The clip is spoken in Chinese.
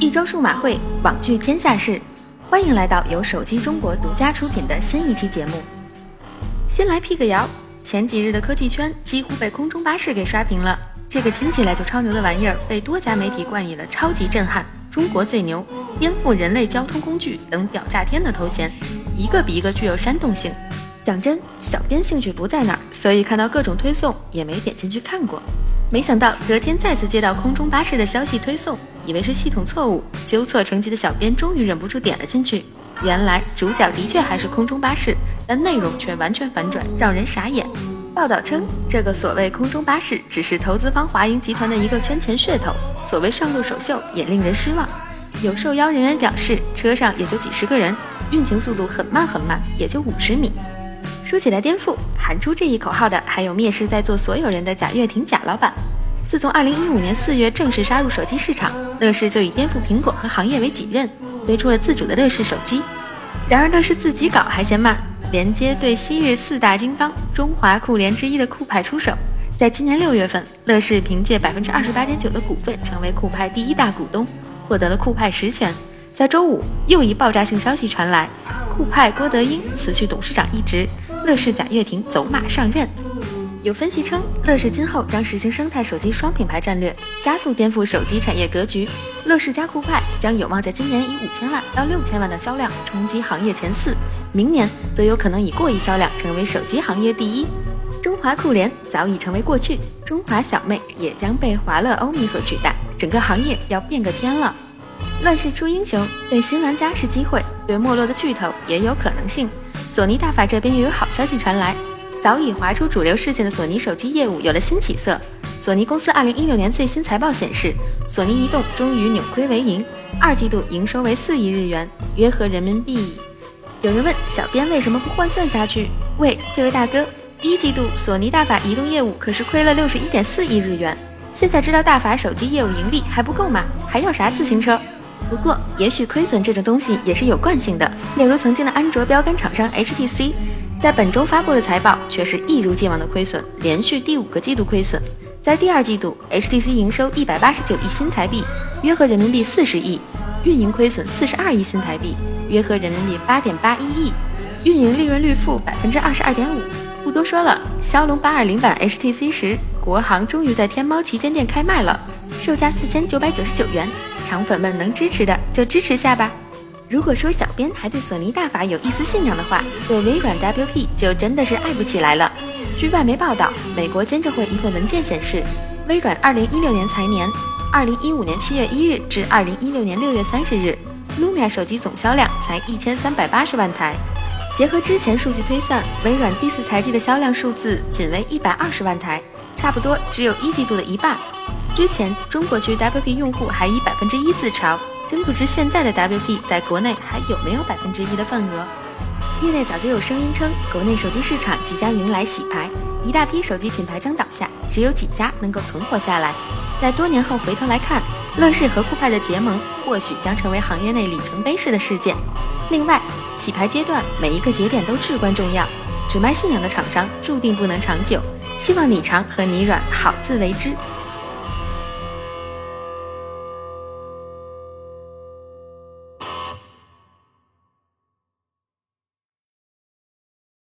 一周数码会，网聚天下事，欢迎来到由手机中国独家出品的新一期节目。先来辟个谣，前几日的科技圈几乎被空中巴士给刷屏了。这个听起来就超牛的玩意儿，被多家媒体冠以了“超级震撼”“中国最牛”“颠覆人类交通工具”等屌炸天的头衔，一个比一个具有煽动性。讲真，小编兴趣不在那儿，所以看到各种推送也没点进去看过。没想到隔天再次接到空中巴士的消息推送，以为是系统错误，纠错成疾的小编终于忍不住点了进去。原来主角的确还是空中巴士，但内容却完全反转，让人傻眼。报道称，这个所谓空中巴士只是投资方华盈集团的一个圈钱噱头，所谓上路首秀也令人失望。有受邀人员表示，车上也就几十个人，运行速度很慢很慢，也就五十米。说起来颠覆，喊出这一口号的还有蔑视在座所有人的贾跃亭贾老板。自从二零一五年四月正式杀入手机市场，乐视就以颠覆苹果和行业为己任，推出了自主的乐视手机。然而乐视自己搞还嫌慢，连接对昔日四大金刚、中华酷联之一的酷派出手。在今年六月份，乐视凭借百分之二十八点九的股份，成为酷派第一大股东，获得了酷派实权。在周五，又一爆炸性消息传来，酷派郭德英辞去董事长一职。乐视贾跃亭走马上任，有分析称，乐视今后将实行生态手机双品牌战略，加速颠覆手机产业格局。乐视加酷派将有望在今年以五千万到六千万的销量冲击行业前四，明年则有可能以过亿销量成为手机行业第一。中华酷联早已成为过去，中华小妹也将被华乐欧米所取代，整个行业要变个天了。乱世出英雄，对新玩家是机会，对没落的巨头也有可能性。索尼大法这边又有好消息传来，早已划出主流视线的索尼手机业务有了新起色。索尼公司二零一六年最新财报显示，索尼移动终于扭亏为盈，二季度营收为四亿日元，约合人民币。有人问小编为什么不换算下去？喂，这位大哥，一季度索尼大法移动业务可是亏了六十一点四亿日元，现在知道大法手机业务盈利还不够吗？还要啥自行车？不过，也许亏损这种东西也是有惯性的。例如，曾经的安卓标杆厂商 HTC，在本周发布的财报却是一如既往的亏损，连续第五个季度亏损。在第二季度，HTC 营收一百八十九亿新台币，约合人民币四十亿，运营亏损四十二亿新台币，约合人民币八点八一亿，运营利润率负百分之二十二点五。不多说了，骁龙八二零版 HTC 十国行终于在天猫旗舰店开卖了，售价四千九百九十九元。肠粉们能支持的就支持下吧。如果说小编还对索尼大法有一丝信仰的话，对微软 WP 就真的是爱不起来了。据外媒报道，美国监证会一份文件显示，微软2016年财年，2015年7月1日至2016年6月30日，Lumia 手机总销量才1380万台。结合之前数据推算，微软第四财季的销量数字仅为120万台，差不多只有一季度的一半。之前中国区 WP 用户还以百分之一自嘲，真不知现在的 WP 在国内还有没有百分之一的份额。业内早就有声音称，国内手机市场即将迎来洗牌，一大批手机品牌将倒下，只有几家能够存活下来。在多年后回头来看，乐视和酷派的结盟，或许将成为行业内里程碑式的事件。另外，洗牌阶段每一个节点都至关重要，只卖信仰的厂商注定不能长久。希望你长和你软好自为之。